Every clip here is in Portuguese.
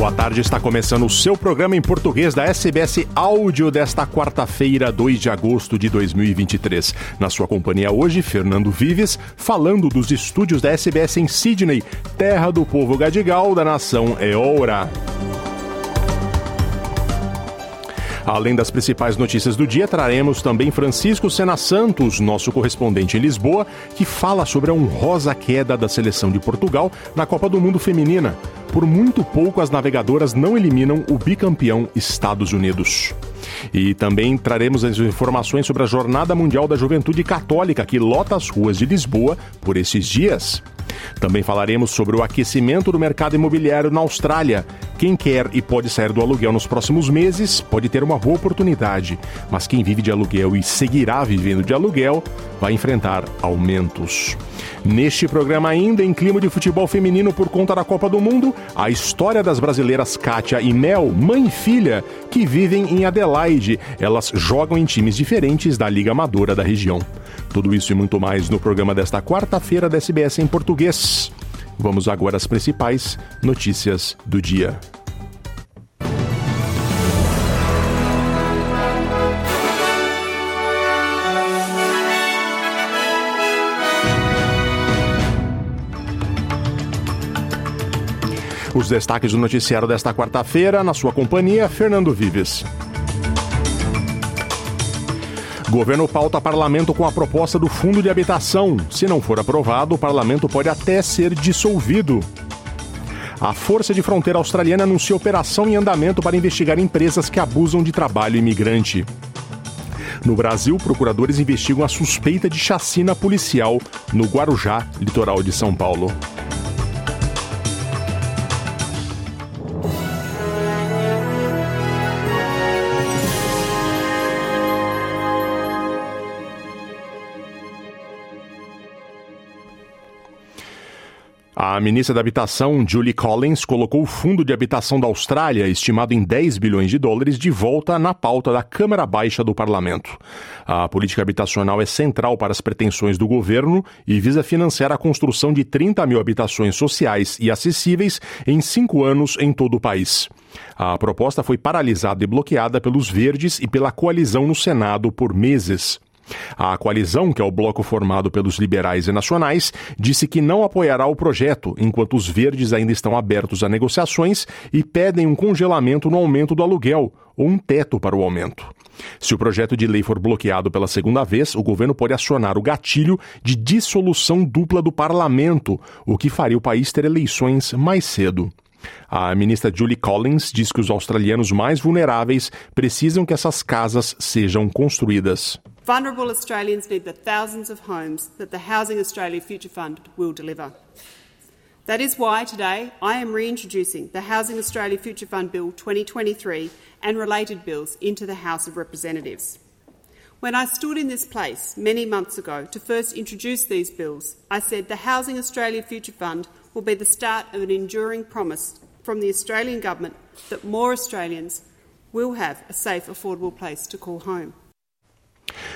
Boa tarde, está começando o seu programa em português da SBS Áudio desta quarta-feira, 2 de agosto de 2023. Na sua companhia hoje, Fernando Vives, falando dos estúdios da SBS em Sydney, terra do povo gadigal da nação Eora. Além das principais notícias do dia, traremos também Francisco Sena Santos, nosso correspondente em Lisboa, que fala sobre a honrosa queda da seleção de Portugal na Copa do Mundo Feminina. Por muito pouco, as navegadoras não eliminam o bicampeão Estados Unidos. E também traremos as informações sobre a Jornada Mundial da Juventude Católica, que lota as ruas de Lisboa por esses dias. Também falaremos sobre o aquecimento do mercado imobiliário na Austrália. Quem quer e pode sair do aluguel nos próximos meses pode ter uma boa oportunidade, mas quem vive de aluguel e seguirá vivendo de aluguel vai enfrentar aumentos. Neste programa, ainda em clima de futebol feminino por conta da Copa do Mundo, a história das brasileiras Kátia e Mel, mãe e filha, que vivem em Adelaide. Elas jogam em times diferentes da Liga Amadora da região. Tudo isso e muito mais no programa desta quarta-feira da SBS em português. Vamos agora às principais notícias do dia. Os destaques do noticiário desta quarta-feira, na sua companhia, Fernando Vives. Governo pauta parlamento com a proposta do fundo de habitação. Se não for aprovado, o parlamento pode até ser dissolvido. A Força de Fronteira Australiana anuncia operação em andamento para investigar empresas que abusam de trabalho imigrante. No Brasil, procuradores investigam a suspeita de chacina policial no Guarujá, litoral de São Paulo. A ministra da Habitação, Julie Collins, colocou o Fundo de Habitação da Austrália, estimado em 10 bilhões de dólares, de volta na pauta da Câmara Baixa do Parlamento. A política habitacional é central para as pretensões do governo e visa financiar a construção de 30 mil habitações sociais e acessíveis em cinco anos em todo o país. A proposta foi paralisada e bloqueada pelos Verdes e pela coalizão no Senado por meses. A coalizão, que é o bloco formado pelos liberais e nacionais, disse que não apoiará o projeto, enquanto os verdes ainda estão abertos a negociações e pedem um congelamento no aumento do aluguel, ou um teto para o aumento. Se o projeto de lei for bloqueado pela segunda vez, o governo pode acionar o gatilho de dissolução dupla do parlamento, o que faria o país ter eleições mais cedo. A ministra Julie Collins diz que os australianos mais vulneráveis precisam que essas casas sejam construídas. Vulnerable Australians need the thousands of homes that the Housing Australia Future Fund will deliver. That is why today I am reintroducing the Housing Australia Future Fund Bill 2023 and related bills into the House of Representatives. When I stood in this place many months ago to first introduce these bills, I said the Housing Australia Future Fund will be the start of an enduring promise from the Australian Government that more Australians will have a safe, affordable place to call home.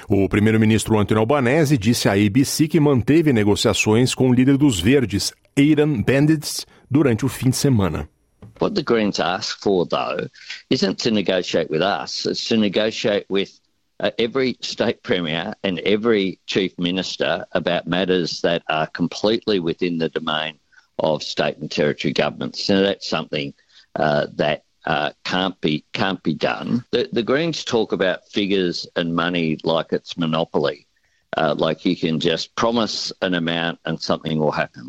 O primeiro-ministro Anthony Albanese disse à ABC que manteve negociações com o líder dos Verdes, Aidan Bandits, durante o fim de semana. What the Greens ask for, though, isn't to negotiate with us, it's to negotiate with uh, every state premier and every chief minister about matters that are completely within the domain of state and territory governments. And that's something uh, that uh, can't be can't be done. The, the, Greens talk about figures and money like it's monopoly, uh, like you can just promise an amount and something will happen.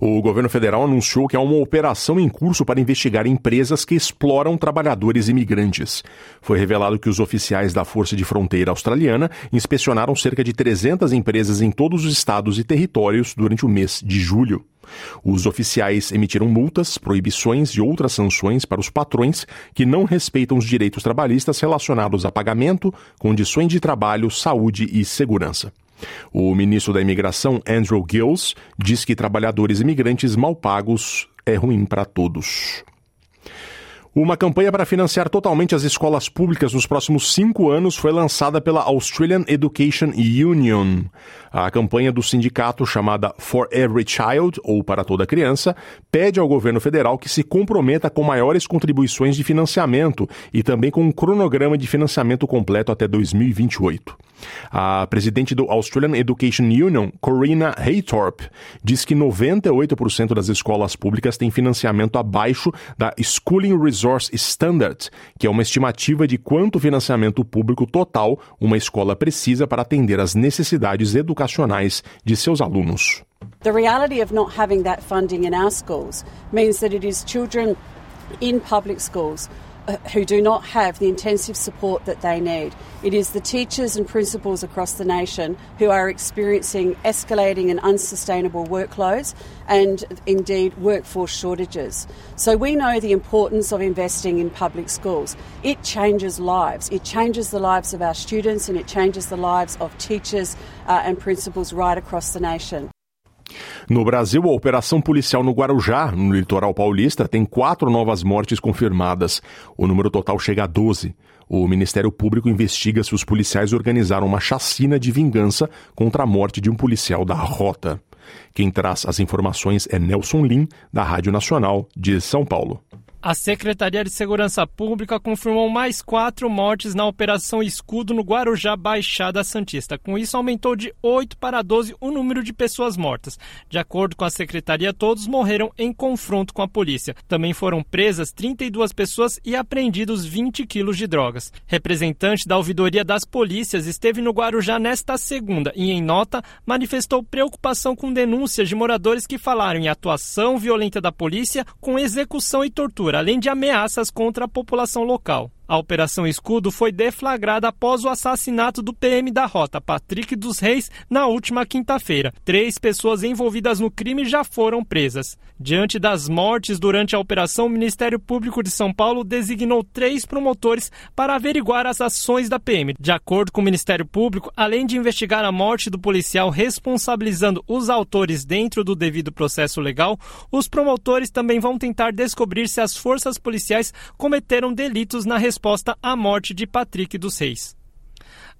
O governo federal anunciou que há uma operação em curso para investigar empresas que exploram trabalhadores imigrantes. Foi revelado que os oficiais da Força de Fronteira Australiana inspecionaram cerca de 300 empresas em todos os estados e territórios durante o mês de julho. Os oficiais emitiram multas, proibições e outras sanções para os patrões que não respeitam os direitos trabalhistas relacionados a pagamento, condições de trabalho, saúde e segurança. O ministro da Imigração, Andrew Gills, diz que trabalhadores imigrantes mal pagos é ruim para todos. Uma campanha para financiar totalmente as escolas públicas nos próximos cinco anos foi lançada pela Australian Education Union. A campanha do sindicato, chamada For Every Child, ou Para Toda Criança, pede ao governo federal que se comprometa com maiores contribuições de financiamento e também com um cronograma de financiamento completo até 2028. A presidente do Australian Education Union, Corina Haythorpe, diz que 98% das escolas públicas têm financiamento abaixo da Schooling Resource Standard, que é uma estimativa de quanto financiamento público total uma escola precisa para atender às necessidades educacionais de seus alunos. The reality of not having that funding in our schools means that it is children in public schools who do not have the intensive support that they need. It is the teachers and principals across the nation who are experiencing escalating and unsustainable workloads and indeed workforce shortages. So we know the importance of investing in public schools. It changes lives. It changes the lives of our students and it changes the lives of teachers uh, and principals right across the nation. No Brasil, a operação policial no Guarujá, no litoral paulista, tem quatro novas mortes confirmadas. O número total chega a 12. O Ministério Público investiga se os policiais organizaram uma chacina de vingança contra a morte de um policial da rota. Quem traz as informações é Nelson Lim, da Rádio Nacional de São Paulo. A Secretaria de Segurança Pública confirmou mais quatro mortes na Operação Escudo no Guarujá, Baixada Santista. Com isso, aumentou de 8 para 12 o número de pessoas mortas. De acordo com a Secretaria, todos morreram em confronto com a polícia. Também foram presas 32 pessoas e apreendidos 20 quilos de drogas. Representante da Ouvidoria das Polícias esteve no Guarujá nesta segunda e, em nota, manifestou preocupação com denúncias de moradores que falaram em atuação violenta da polícia com execução e tortura além de ameaças contra a população local. A Operação Escudo foi deflagrada após o assassinato do PM da rota, Patrick dos Reis, na última quinta-feira. Três pessoas envolvidas no crime já foram presas. Diante das mortes durante a operação, o Ministério Público de São Paulo designou três promotores para averiguar as ações da PM. De acordo com o Ministério Público, além de investigar a morte do policial responsabilizando os autores dentro do devido processo legal, os promotores também vão tentar descobrir se as forças policiais cometeram delitos na resposta resposta à morte de Patrick dos Reis.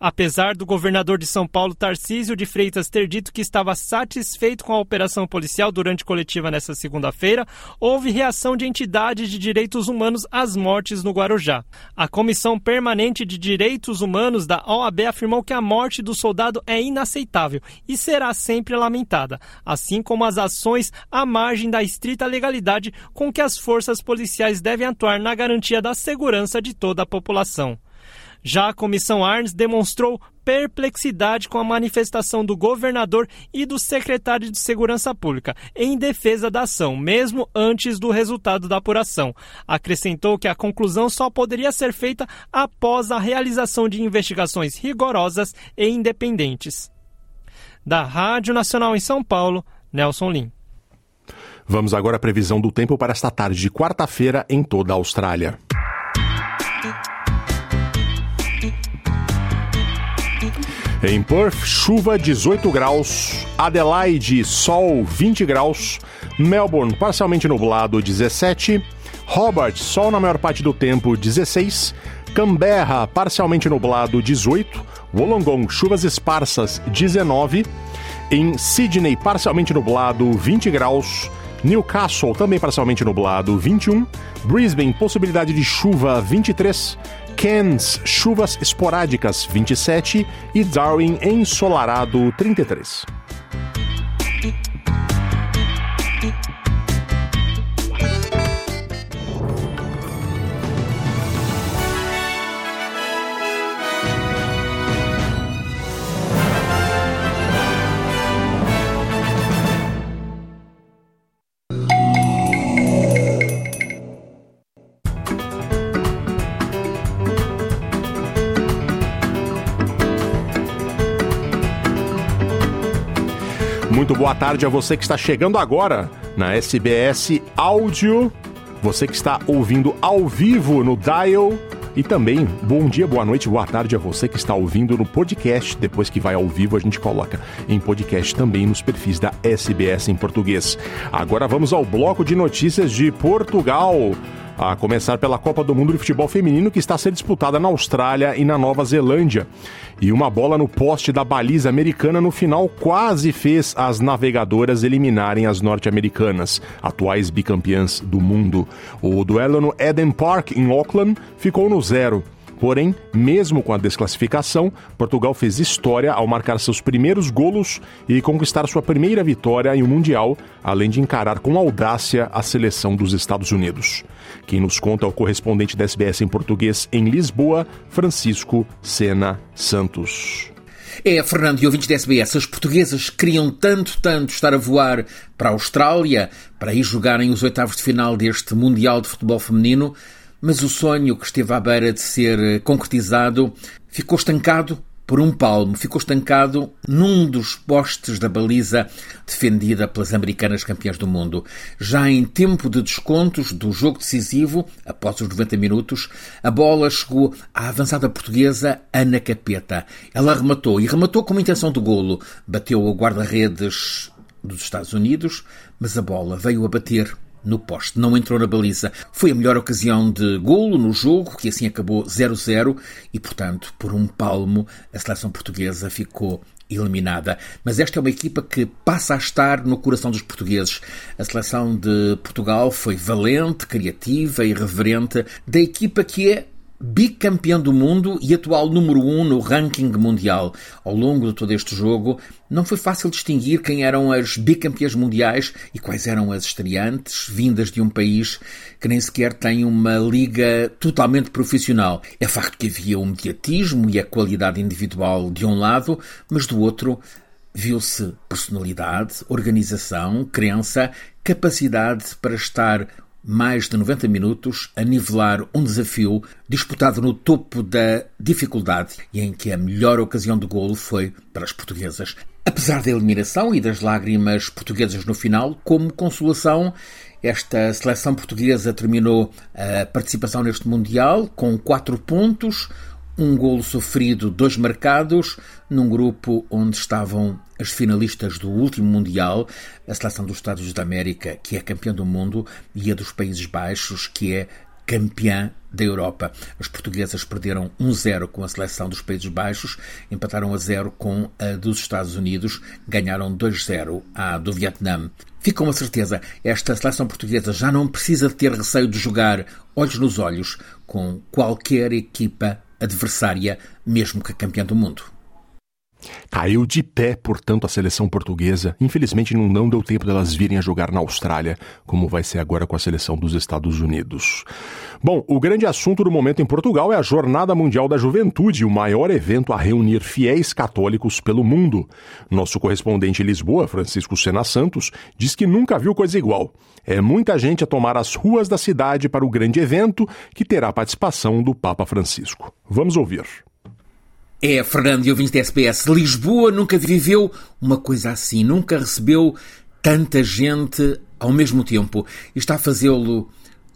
Apesar do governador de São Paulo, Tarcísio de Freitas, ter dito que estava satisfeito com a operação policial durante coletiva nesta segunda-feira, houve reação de entidades de direitos humanos às mortes no Guarujá. A Comissão Permanente de Direitos Humanos da OAB afirmou que a morte do soldado é inaceitável e será sempre lamentada, assim como as ações à margem da estrita legalidade com que as forças policiais devem atuar na garantia da segurança de toda a população. Já a Comissão Arnes demonstrou perplexidade com a manifestação do governador e do secretário de Segurança Pública em defesa da ação, mesmo antes do resultado da apuração. Acrescentou que a conclusão só poderia ser feita após a realização de investigações rigorosas e independentes. Da Rádio Nacional em São Paulo, Nelson Lim. Vamos agora à previsão do tempo para esta tarde de quarta-feira em toda a Austrália. Em Perth, chuva 18 graus. Adelaide, sol 20 graus. Melbourne, parcialmente nublado 17. Hobart, sol na maior parte do tempo 16. Canberra, parcialmente nublado 18. Wollongong, chuvas esparsas 19. Em Sydney, parcialmente nublado 20 graus. Newcastle, também parcialmente nublado 21. Brisbane, possibilidade de chuva 23. Cairns, chuvas esporádicas 27 e Darwin ensolarado 33. Boa tarde a você que está chegando agora na SBS Áudio, você que está ouvindo ao vivo no Dial e também bom dia, boa noite, boa tarde a você que está ouvindo no podcast. Depois que vai ao vivo, a gente coloca em podcast também nos perfis da SBS em português. Agora vamos ao bloco de notícias de Portugal. A começar pela Copa do Mundo de Futebol Feminino, que está a ser disputada na Austrália e na Nova Zelândia. E uma bola no poste da baliza americana no final quase fez as navegadoras eliminarem as norte-americanas, atuais bicampeãs do mundo. O duelo no Eden Park, em Auckland, ficou no zero. Porém, mesmo com a desclassificação, Portugal fez história ao marcar seus primeiros golos e conquistar sua primeira vitória em um Mundial, além de encarar com audácia a seleção dos Estados Unidos. Quem nos conta é o correspondente da SBS em português em Lisboa, Francisco Sena Santos. É, Fernando e ouvintes da SBS, as portuguesas queriam tanto, tanto estar a voar para a Austrália para ir jogarem os oitavos de final deste Mundial de Futebol Feminino, mas o sonho que esteve à beira de ser concretizado ficou estancado por um palmo, ficou estancado num dos postes da baliza defendida pelas americanas campeãs do mundo. Já em tempo de descontos do jogo decisivo, após os 90 minutos, a bola chegou à avançada portuguesa Ana Capeta. Ela rematou e rematou com intenção de golo. Bateu o guarda-redes dos Estados Unidos, mas a bola veio a bater no poste, não entrou na baliza. Foi a melhor ocasião de golo no jogo, que assim acabou 0-0 e, portanto, por um palmo, a seleção portuguesa ficou eliminada. Mas esta é uma equipa que passa a estar no coração dos portugueses. A seleção de Portugal foi valente, criativa e reverente da equipa que é bicampeão do mundo e atual número um no ranking mundial. Ao longo de todo este jogo, não foi fácil distinguir quem eram as bicampeãs mundiais e quais eram as estreantes, vindas de um país que nem sequer tem uma liga totalmente profissional. É facto que havia o mediatismo e a qualidade individual de um lado, mas do outro viu-se personalidade, organização, crença, capacidade para estar mais de 90 minutos a nivelar um desafio disputado no topo da dificuldade e em que a melhor ocasião de golo foi para as portuguesas. Apesar da eliminação e das lágrimas portuguesas no final, como consolação, esta seleção portuguesa terminou a participação neste Mundial com quatro pontos, um golo sofrido, dois marcados, num grupo onde estavam as finalistas do último Mundial, a seleção dos Estados Unidos da América, que é campeã do mundo, e a dos Países Baixos, que é campeã da Europa. As portuguesas perderam 1-0 com a seleção dos Países Baixos, empataram a 0 com a dos Estados Unidos, ganharam 2-0 à do Vietnã. Fica uma certeza, esta seleção portuguesa já não precisa ter receio de jogar olhos nos olhos com qualquer equipa adversária, mesmo que campeã do mundo. Caiu de pé, portanto, a seleção portuguesa. Infelizmente, não, deu tempo delas virem a jogar na Austrália, como vai ser agora com a seleção dos Estados Unidos. Bom, o grande assunto do momento em Portugal é a Jornada Mundial da Juventude, o maior evento a reunir fiéis católicos pelo mundo. Nosso correspondente em Lisboa, Francisco Sena Santos, diz que nunca viu coisa igual. É muita gente a tomar as ruas da cidade para o grande evento que terá participação do Papa Francisco. Vamos ouvir. É, Fernando e ouvintes da SPS, Lisboa nunca viveu uma coisa assim, nunca recebeu tanta gente ao mesmo tempo. E está a fazê-lo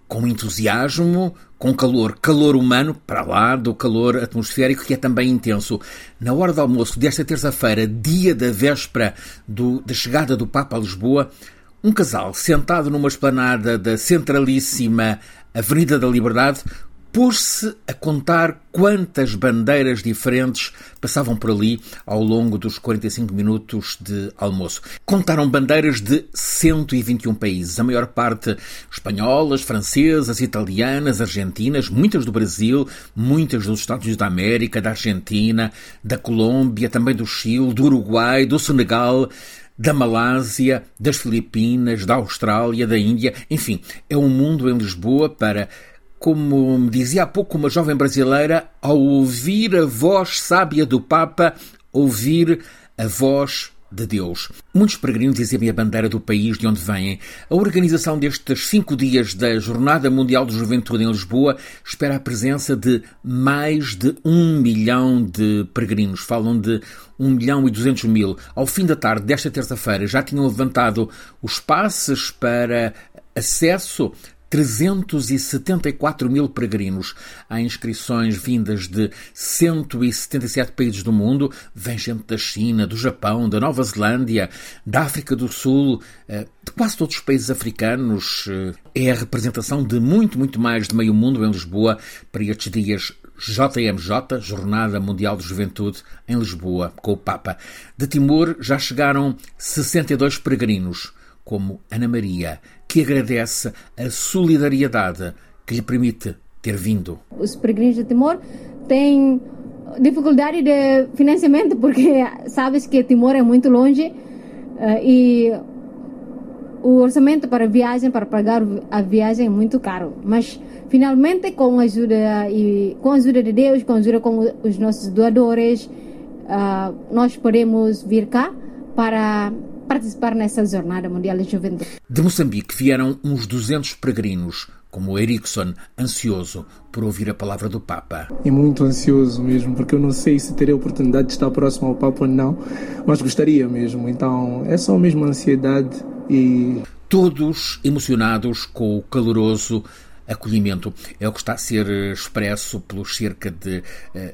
com entusiasmo, com calor, calor humano, para lá do calor atmosférico, que é também intenso. Na hora do almoço desta terça-feira, dia da véspera do, da chegada do Papa a Lisboa, um casal sentado numa esplanada da centralíssima Avenida da Liberdade pôs-se a contar quantas bandeiras diferentes passavam por ali ao longo dos 45 minutos de almoço. Contaram bandeiras de 121 países, a maior parte espanholas, francesas, italianas, argentinas, muitas do Brasil, muitas dos Estados Unidos da América, da Argentina, da Colômbia, também do Chile, do Uruguai, do Senegal, da Malásia, das Filipinas, da Austrália, da Índia, enfim, é um mundo em Lisboa para como me dizia há pouco uma jovem brasileira, ao ouvir a voz sábia do Papa, ouvir a voz de Deus. Muitos peregrinos exibem a bandeira do país de onde vêm. A organização destes cinco dias da Jornada Mundial de Juventude em Lisboa espera a presença de mais de um milhão de peregrinos. Falam de um milhão e duzentos mil. Ao fim da tarde desta terça-feira já tinham levantado os passes para acesso 374 mil peregrinos. Há inscrições vindas de 177 países do mundo. Vem gente da China, do Japão, da Nova Zelândia, da África do Sul, eh, de quase todos os países africanos. Eh, é a representação de muito, muito mais de meio mundo em Lisboa para estes dias JMJ, Jornada Mundial de Juventude, em Lisboa, com o Papa. De Timor já chegaram 62 peregrinos, como Ana Maria, que agradece a solidariedade que lhe permite ter vindo. Os peregrinos de Timor têm dificuldade de financiamento porque sabes que Timor é muito longe uh, e o orçamento para viagem, para pagar a viagem é muito caro. Mas finalmente com a ajuda e com a ajuda de Deus, com a ajuda com os nossos doadores, uh, nós podemos vir cá para participar nessa Jornada Mundial de Juventude. De Moçambique vieram uns 200 peregrinos, como Erickson, ansioso por ouvir a palavra do Papa. E muito ansioso mesmo, porque eu não sei se terei a oportunidade de estar próximo ao Papa ou não, mas gostaria mesmo. Então é só mesmo ansiedade e. Todos emocionados com o caloroso acolhimento. É o que está a ser expresso pelos cerca de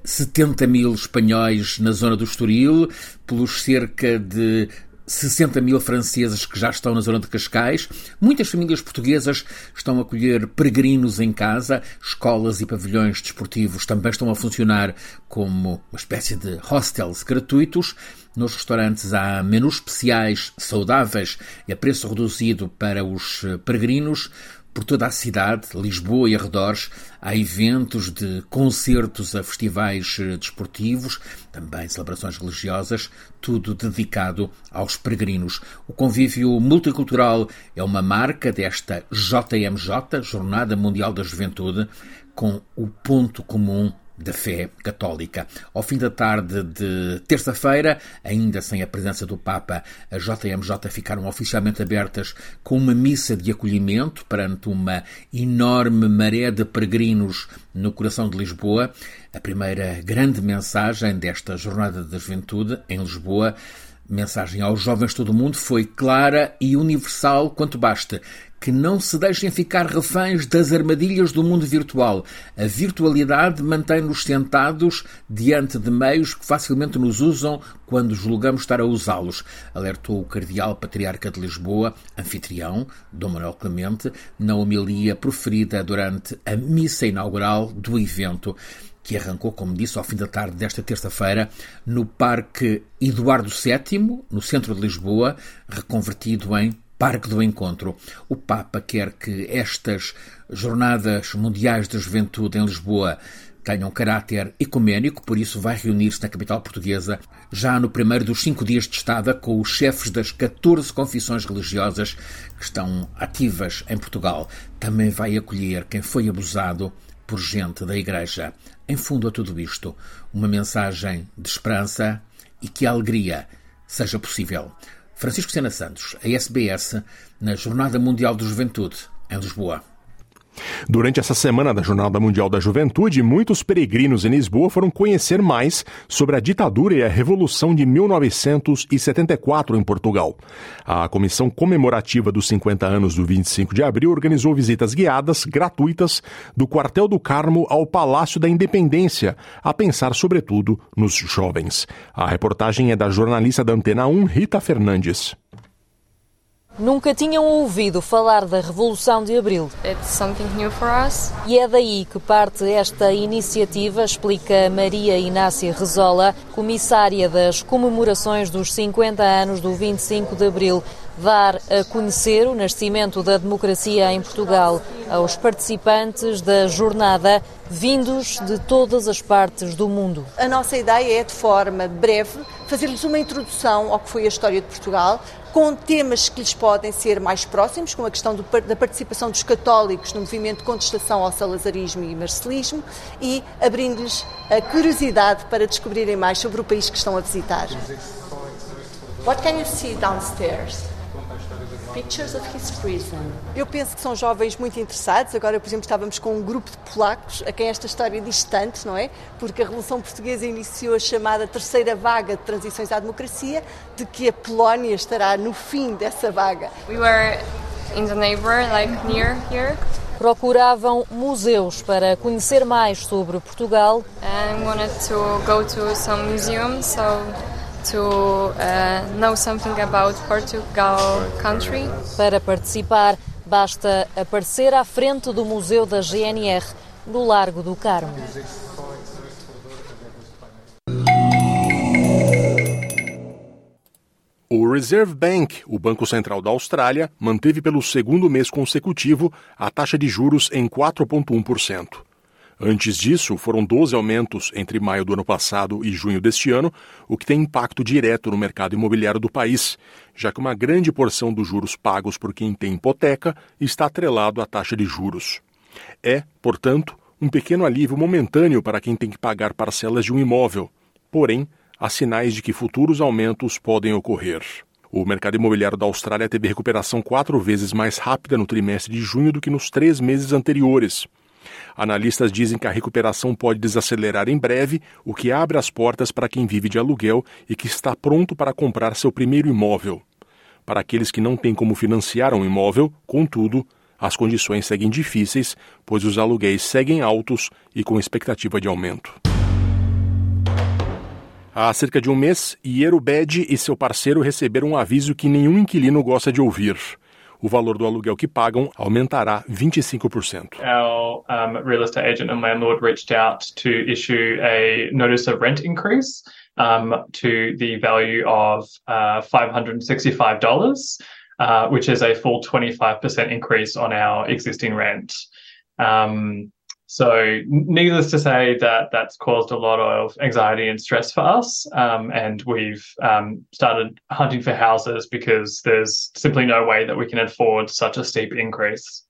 70 mil espanhóis na zona do Estoril, pelos cerca de 60 mil franceses que já estão na zona de Cascais. Muitas famílias portuguesas estão a acolher peregrinos em casa. Escolas e pavilhões desportivos também estão a funcionar como uma espécie de hostels gratuitos. Nos restaurantes há menus especiais, saudáveis e a preço reduzido para os peregrinos. Por toda a cidade, Lisboa e arredores, há eventos de concertos a festivais eh, desportivos, também celebrações religiosas, tudo dedicado aos peregrinos. O convívio multicultural é uma marca desta JMJ, Jornada Mundial da Juventude, com o ponto comum da fé católica. Ao fim da tarde de terça-feira, ainda sem a presença do Papa, as JMJ ficaram oficialmente abertas com uma missa de acolhimento perante uma enorme maré de peregrinos no coração de Lisboa. A primeira grande mensagem desta Jornada da Juventude em Lisboa mensagem aos jovens de todo o mundo foi clara e universal quanto basta que não se deixem ficar reféns das armadilhas do mundo virtual. A virtualidade mantém-nos sentados diante de meios que facilmente nos usam quando julgamos estar a usá-los, alertou o Cardeal Patriarca de Lisboa, anfitrião, Dom Manuel Clemente, na homilia proferida durante a missa inaugural do evento que arrancou, como disse, ao fim da tarde desta terça-feira, no Parque Eduardo VII, no centro de Lisboa, reconvertido em Parque do Encontro. O Papa quer que estas Jornadas Mundiais da Juventude em Lisboa tenham caráter ecuménico, por isso vai reunir-se na capital portuguesa já no primeiro dos cinco dias de estada com os chefes das 14 confissões religiosas que estão ativas em Portugal. Também vai acolher quem foi abusado por gente da Igreja. Em fundo a tudo isto, uma mensagem de esperança e que a alegria seja possível. Francisco Sena Santos, a SBS, na Jornada Mundial de Juventude, em Lisboa. Durante essa semana da Jornada Mundial da Juventude, muitos peregrinos em Lisboa foram conhecer mais sobre a ditadura e a Revolução de 1974 em Portugal. A Comissão Comemorativa dos 50 anos do 25 de abril organizou visitas guiadas, gratuitas, do Quartel do Carmo ao Palácio da Independência, a pensar sobretudo nos jovens. A reportagem é da jornalista da Antena 1, Rita Fernandes. Nunca tinham ouvido falar da Revolução de Abril. E é daí que parte esta iniciativa, explica Maria Inácia Rezola, comissária das comemorações dos 50 anos do 25 de Abril, dar a conhecer o nascimento da democracia em Portugal aos participantes da jornada vindos de todas as partes do mundo. A nossa ideia é, de forma breve, fazer-lhes uma introdução ao que foi a história de Portugal, com temas que lhes podem ser mais próximos, como a questão do, da participação dos católicos no movimento de contestação ao salazarismo e marcelismo, e abrindo-lhes a curiosidade para descobrirem mais sobre o país que estão a visitar. What can you see downstairs? Pictures of his prison. Eu penso que são jovens muito interessados. Agora, por exemplo, estávamos com um grupo de polacos a quem esta história diz tanto, não é? Porque a Revolução Portuguesa iniciou a chamada terceira vaga de transições à democracia, de que a Polónia estará no fim dessa vaga. We were in the neighbor, like near here. Procuravam museus para conhecer mais sobre Portugal. And wanted to go to some museums, so to uh, know something about Portugal country. Para participar, basta aparecer à frente do Museu da GNR, no Largo do Carmo. O Reserve Bank, o Banco Central da Austrália, manteve pelo segundo mês consecutivo a taxa de juros em 4,1%. Antes disso, foram 12 aumentos entre maio do ano passado e junho deste ano, o que tem impacto direto no mercado imobiliário do país, já que uma grande porção dos juros pagos por quem tem hipoteca está atrelado à taxa de juros. É, portanto, um pequeno alívio momentâneo para quem tem que pagar parcelas de um imóvel. Porém, há sinais de que futuros aumentos podem ocorrer. O mercado imobiliário da Austrália teve recuperação quatro vezes mais rápida no trimestre de junho do que nos três meses anteriores. Analistas dizem que a recuperação pode desacelerar em breve, o que abre as portas para quem vive de aluguel e que está pronto para comprar seu primeiro imóvel. Para aqueles que não têm como financiar um imóvel, contudo, as condições seguem difíceis, pois os aluguéis seguem altos e com expectativa de aumento. Há cerca de um mês, Iero Bed e seu parceiro receberam um aviso que nenhum inquilino gosta de ouvir. O valor do aluguel que pagam aumentará 25%. Our um, real estate agent and landlord reached out to issue a notice of rent increase um, to the value of uh, $565, uh, which is a full 25% increase on our existing rent. Um, so, needless to say, that that's caused a lot of anxiety and stress for us. Um, and we've um, started hunting for houses because there's simply no way that we can afford such a steep increase.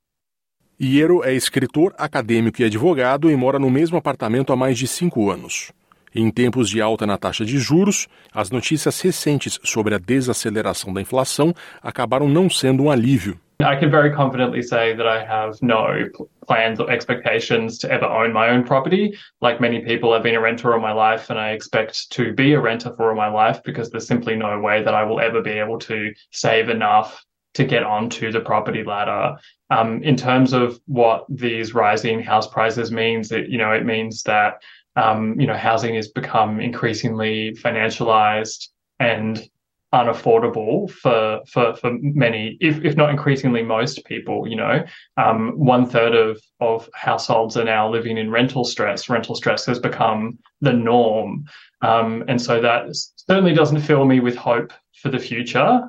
Iero é escritor, acadêmico e advogado e mora no mesmo apartamento há mais de cinco anos. Em tempos de alta na taxa de juros, as notícias recentes sobre a desaceleração da inflação acabaram não sendo um alívio. I can very confidently say that I have no plans or expectations to ever own my own property. Like many people, I've been a renter all my life and I expect to be a renter for all my life because there's simply no way that I will ever be able to save enough to get onto the property ladder. Um, in terms of what these rising house prices means, it, you know, it means that, um, you know, housing has become increasingly financialized and unaffordable for for for many, if if not increasingly most people. You know, um, one third of of households are now living in rental stress. Rental stress has become the norm, um, and so that certainly doesn't fill me with hope for the future.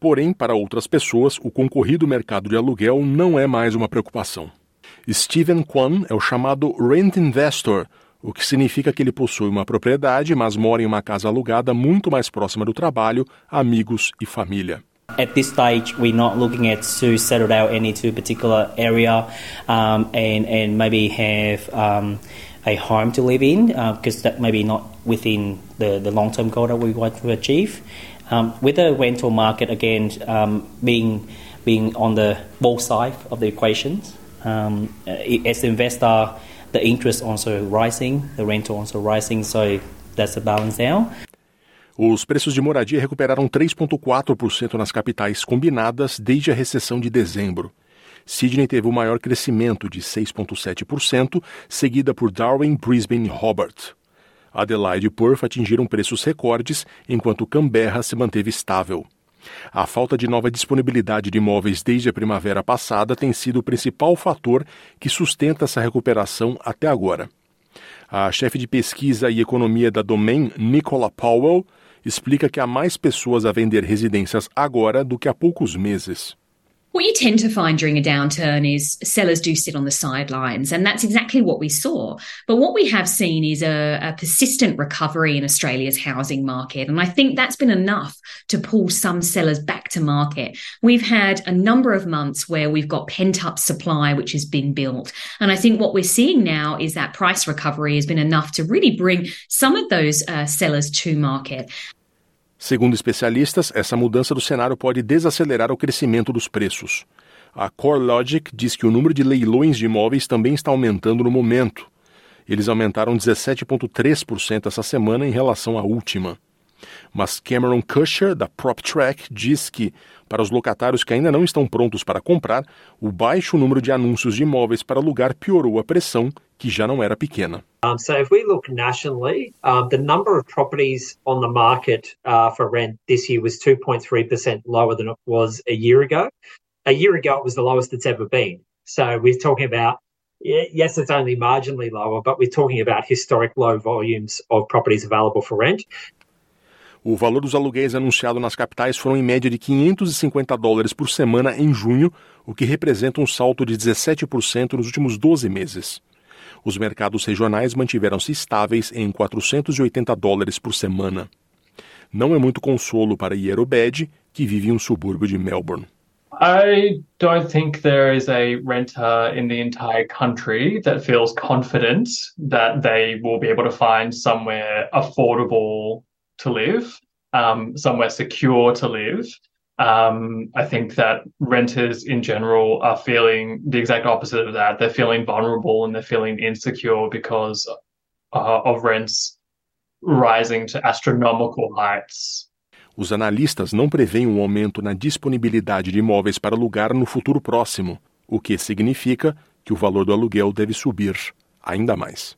Porém, para outras pessoas, o concorrido mercado de aluguel não é mais uma preocupação. Stephen Kwan é o chamado rent investor, o que significa que ele possui uma propriedade, mas mora em uma casa alugada muito mais próxima do trabalho, amigos e família. At this stage, we're not looking at to settle down any to particular area um, and and maybe have um, a home to live in because uh, that maybe not within the, the long term goal that we want to achieve. Um, with the rental market again um, being being on the both side of the equations, um, as the investor, the interest also rising, the rental also rising, so that's a balance. Os preços de moradia recuperaram 3,4% nas capitais combinadas desde a recessão de dezembro. Sydney teve o maior crescimento de 6,7%, seguida por Darwin, Brisbane e Hobart. Adelaide e Perth atingiram preços recordes, enquanto Canberra se manteve estável. A falta de nova disponibilidade de imóveis desde a primavera passada tem sido o principal fator que sustenta essa recuperação até agora. A chefe de pesquisa e economia da Domain, Nicola Powell, explica que há mais pessoas a vender residências agora do que há poucos meses. What you tend to find during a downturn is sellers do sit on the sidelines, and that's exactly what we saw. But what we have seen is a, a, persistent recovery in Australia's housing market, and I think that's been enough to pull some sellers back to market. We've had a number of months where we've got pent up supply which has been built, and I think what we're seeing now is that price recovery has been enough to really bring some of those uh, sellers to market. Segundo especialistas, essa mudança do cenário pode desacelerar o crescimento dos preços. A CoreLogic diz que o número de leilões de imóveis também está aumentando no momento. Eles aumentaram 17,3% essa semana em relação à última. Mas Cameron Cusher, da PropTrack, diz que, para os locatários que ainda não estão prontos para comprar, o baixo número de anúncios de imóveis para alugar piorou a pressão, que já não era pequena. Um, so if we look nationally, um, the number of properties on the market uh, for rent this year was 2.3% lower than it was a year ago. A year ago, it was the lowest it's ever been. So we're talking about yes, it's only marginally lower, but we're talking about historic low volumes of properties available for rent. O valor dos aluguéis anunciados nas capitais foram em média de 550 dólares por semana em junho, o que representa um salto de 17% nos últimos 12 meses. Os mercados regionais mantiveram-se estáveis em 480 dólares por semana. Não é muito consolo para Bed, que vive em um subúrbio de Melbourne. I don't think there is a renter in the entire country that feels confident that they will be able to find somewhere affordable to live, um, somewhere secure to live. Um, I think that renters in general are feeling the exact opposite of that. They're feeling vulnerable and they're feeling insecure because uh, of rents rising to astronomical heights. Os analistas não preveem um aumento na disponibilidade de imóveis para alugar no futuro próximo, o que significa que o valor do aluguel deve subir ainda mais.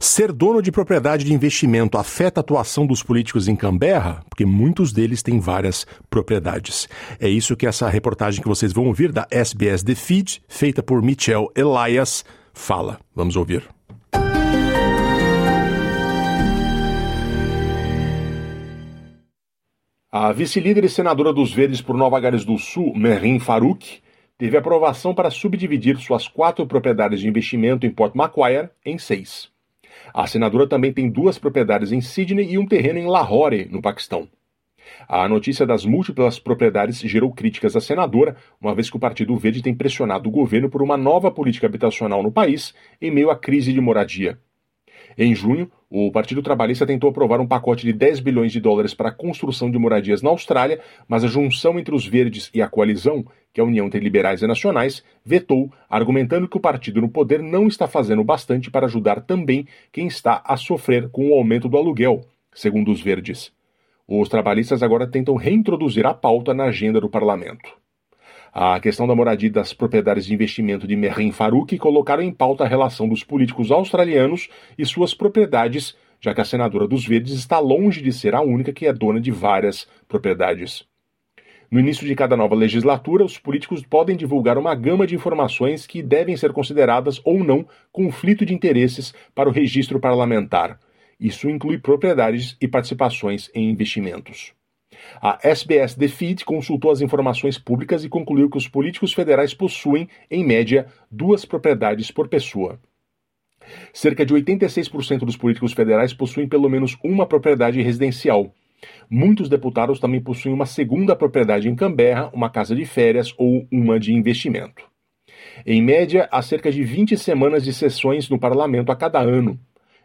Ser dono de propriedade de investimento afeta a atuação dos políticos em Canberra? Porque muitos deles têm várias propriedades. É isso que essa reportagem que vocês vão ouvir da SBS The Feed, feita por Michel Elias, fala. Vamos ouvir. A vice-líder e senadora dos Verdes por Nova Gales do Sul, Merin Farouk, teve aprovação para subdividir suas quatro propriedades de investimento em Port Macquarie em seis. A senadora também tem duas propriedades em Sydney e um terreno em Lahore, no Paquistão. A notícia das múltiplas propriedades gerou críticas à senadora, uma vez que o Partido Verde tem pressionado o governo por uma nova política habitacional no país em meio à crise de moradia. Em junho, o Partido Trabalhista tentou aprovar um pacote de 10 bilhões de dólares para a construção de moradias na Austrália, mas a junção entre os verdes e a coalizão, que é a união entre liberais e nacionais, vetou, argumentando que o partido no poder não está fazendo bastante para ajudar também quem está a sofrer com o aumento do aluguel, segundo os verdes. Os trabalhistas agora tentam reintroduzir a pauta na agenda do parlamento. A questão da moradia das propriedades de investimento de Merin Farouk colocaram em pauta a relação dos políticos australianos e suas propriedades, já que a senadora dos Verdes está longe de ser a única que é dona de várias propriedades. No início de cada nova legislatura, os políticos podem divulgar uma gama de informações que devem ser consideradas ou não conflito de interesses para o registro parlamentar. Isso inclui propriedades e participações em investimentos. A SBS Feed consultou as informações públicas e concluiu que os políticos federais possuem, em média, duas propriedades por pessoa. Cerca de 86% dos políticos federais possuem pelo menos uma propriedade residencial. Muitos deputados também possuem uma segunda propriedade em Canberra, uma casa de férias ou uma de investimento. Em média, há cerca de 20 semanas de sessões no parlamento a cada ano.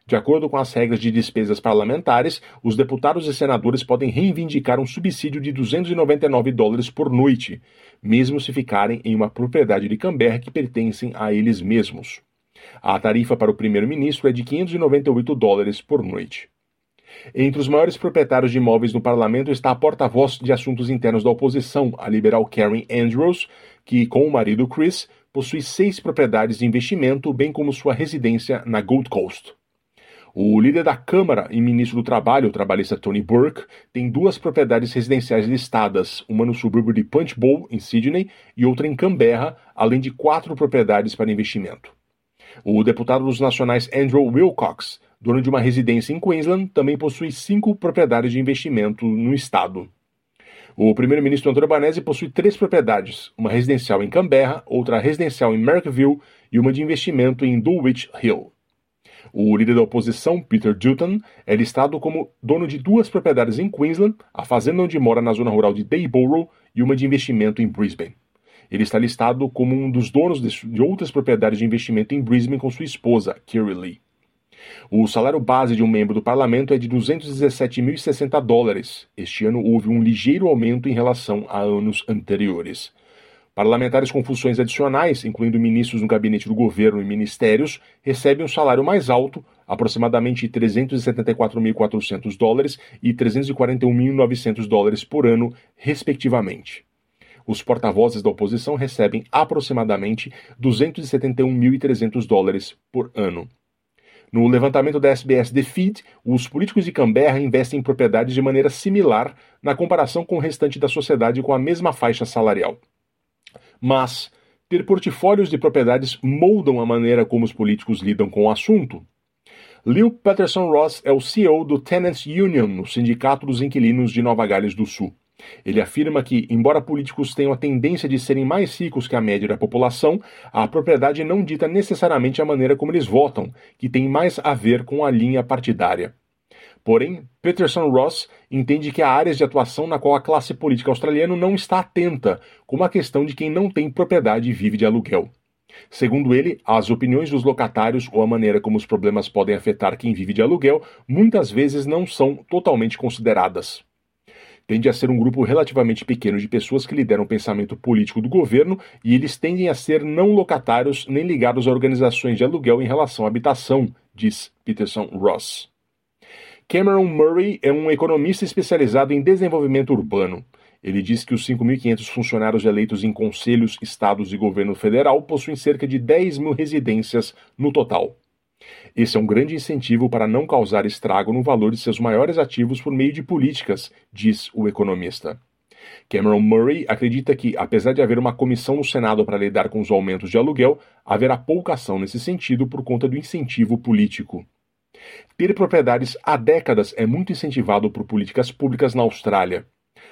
De acordo com as regras de despesas parlamentares, os deputados e senadores podem reivindicar um subsídio de 299 dólares por noite, mesmo se ficarem em uma propriedade de Canberra que pertencem a eles mesmos. A tarifa para o primeiro-ministro é de 598 dólares por noite. Entre os maiores proprietários de imóveis no parlamento está a porta-voz de assuntos internos da oposição, a liberal Karen Andrews, que, com o marido Chris, possui seis propriedades de investimento, bem como sua residência na Gold Coast. O líder da Câmara e ministro do Trabalho, o trabalhista Tony Burke, tem duas propriedades residenciais listadas, uma no subúrbio de Punchbowl, em Sydney, e outra em Canberra, além de quatro propriedades para investimento. O deputado dos nacionais Andrew Wilcox, dono de uma residência em Queensland, também possui cinco propriedades de investimento no estado. O primeiro-ministro Antônio Albanese possui três propriedades, uma residencial em Canberra, outra residencial em Merckville e uma de investimento em Dulwich Hill. O líder da oposição, Peter Dutton, é listado como dono de duas propriedades em Queensland, a fazenda onde mora na zona rural de Dayborough e uma de investimento em Brisbane. Ele está listado como um dos donos de outras propriedades de investimento em Brisbane com sua esposa, Kerry Lee. O salário base de um membro do parlamento é de 217.060 dólares. Este ano houve um ligeiro aumento em relação a anos anteriores. Parlamentares com funções adicionais, incluindo ministros no gabinete do governo e ministérios, recebem um salário mais alto, aproximadamente 374.400 dólares e 341.900 dólares por ano, respectivamente. Os porta-vozes da oposição recebem aproximadamente 271.300 dólares por ano. No levantamento da SBS The Feed, os políticos de Canberra investem em propriedades de maneira similar na comparação com o restante da sociedade com a mesma faixa salarial. Mas ter portfólios de propriedades moldam a maneira como os políticos lidam com o assunto. Lil Patterson Ross é o CEO do Tenants Union, o sindicato dos inquilinos de Nova Gales do Sul. Ele afirma que, embora políticos tenham a tendência de serem mais ricos que a média da população, a propriedade não dita necessariamente a maneira como eles votam, que tem mais a ver com a linha partidária. Porém, Peterson Ross entende que há áreas de atuação na qual a classe política australiana não está atenta, como a questão de quem não tem propriedade e vive de aluguel. Segundo ele, as opiniões dos locatários ou a maneira como os problemas podem afetar quem vive de aluguel muitas vezes não são totalmente consideradas. Tende a ser um grupo relativamente pequeno de pessoas que lideram o pensamento político do governo e eles tendem a ser não locatários nem ligados a organizações de aluguel em relação à habitação, diz Peterson Ross. Cameron Murray é um economista especializado em desenvolvimento urbano. Ele diz que os 5.500 funcionários eleitos em conselhos, estados e governo federal possuem cerca de 10 mil residências no total. Esse é um grande incentivo para não causar estrago no valor de seus maiores ativos por meio de políticas, diz o economista. Cameron Murray acredita que, apesar de haver uma comissão no Senado para lidar com os aumentos de aluguel, haverá pouca ação nesse sentido por conta do incentivo político. Ter propriedades há décadas é muito incentivado por políticas públicas na Austrália.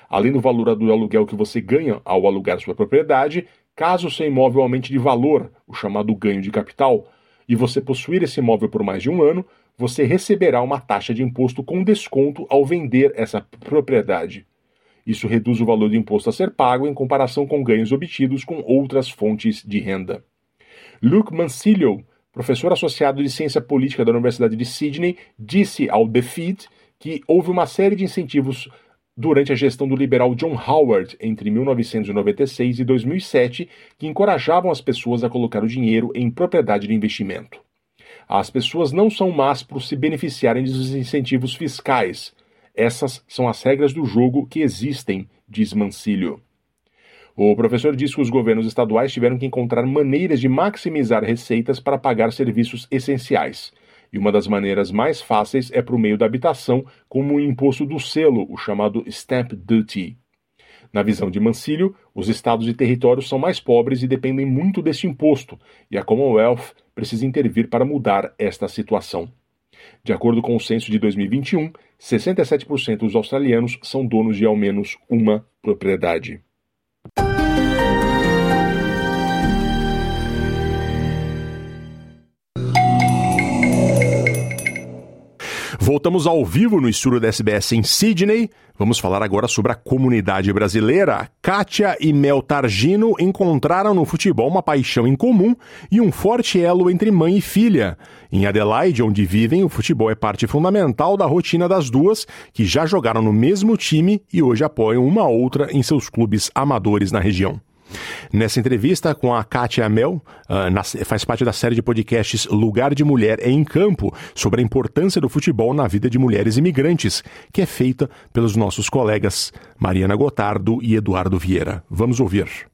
Além do valor do aluguel que você ganha ao alugar sua propriedade, caso seu imóvel aumente de valor, o chamado ganho de capital, e você possuir esse imóvel por mais de um ano, você receberá uma taxa de imposto com desconto ao vender essa propriedade. Isso reduz o valor do imposto a ser pago em comparação com ganhos obtidos com outras fontes de renda. Luke Mancillo, professor associado de ciência política da Universidade de Sydney, disse ao The Feed que houve uma série de incentivos durante a gestão do liberal John Howard entre 1996 e 2007 que encorajavam as pessoas a colocar o dinheiro em propriedade de investimento. As pessoas não são más por se beneficiarem dos incentivos fiscais. Essas são as regras do jogo que existem, diz Mancilio. O professor diz que os governos estaduais tiveram que encontrar maneiras de maximizar receitas para pagar serviços essenciais. E uma das maneiras mais fáceis é por meio da habitação, como o imposto do selo, o chamado Stamp Duty. Na visão de Mancilio, os estados e territórios são mais pobres e dependem muito deste imposto, e a Commonwealth precisa intervir para mudar esta situação. De acordo com o censo de 2021, 67% dos australianos são donos de ao menos uma propriedade. Voltamos ao vivo no estúdio da SBS em Sydney. Vamos falar agora sobre a comunidade brasileira. Kátia e Mel Targino encontraram no futebol uma paixão em comum e um forte elo entre mãe e filha. Em Adelaide, onde vivem, o futebol é parte fundamental da rotina das duas, que já jogaram no mesmo time e hoje apoiam uma outra em seus clubes amadores na região. Nessa entrevista com a Kátia Mel, uh, na, faz parte da série de podcasts Lugar de Mulher é em Campo, sobre a importância do futebol na vida de mulheres imigrantes, que é feita pelos nossos colegas Mariana Gotardo e Eduardo Vieira. Vamos ouvir.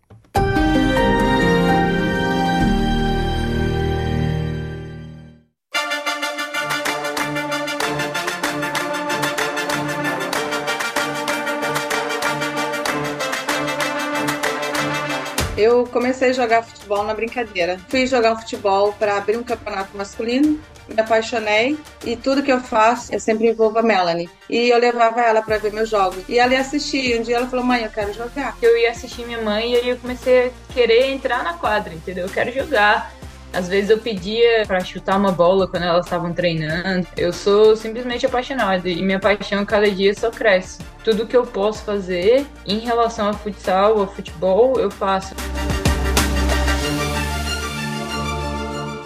Eu comecei a jogar futebol na brincadeira. Fui jogar um futebol para abrir um campeonato masculino, me apaixonei e tudo que eu faço eu sempre envolvo a Melanie. E eu levava ela para ver meus jogos. E ela ia assistir. Um dia ela falou: Mãe, eu quero jogar. Eu ia assistir minha mãe e aí eu comecei a querer entrar na quadra, entendeu? Eu quero jogar. Às vezes eu pedia para chutar uma bola quando elas estavam treinando. Eu sou simplesmente apaixonada e minha paixão cada dia só cresce. Tudo que eu posso fazer em relação a futsal ou futebol, eu faço.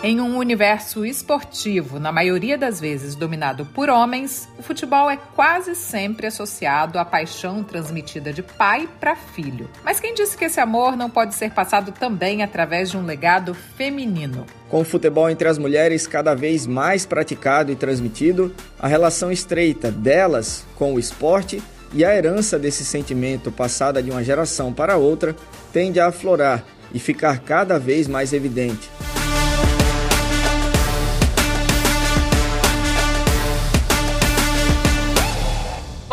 Em um universo esportivo, na maioria das vezes dominado por homens, o futebol é quase sempre associado à paixão transmitida de pai para filho. Mas quem disse que esse amor não pode ser passado também através de um legado feminino? Com o futebol entre as mulheres cada vez mais praticado e transmitido, a relação estreita delas com o esporte e a herança desse sentimento passada de uma geração para outra tende a aflorar e ficar cada vez mais evidente.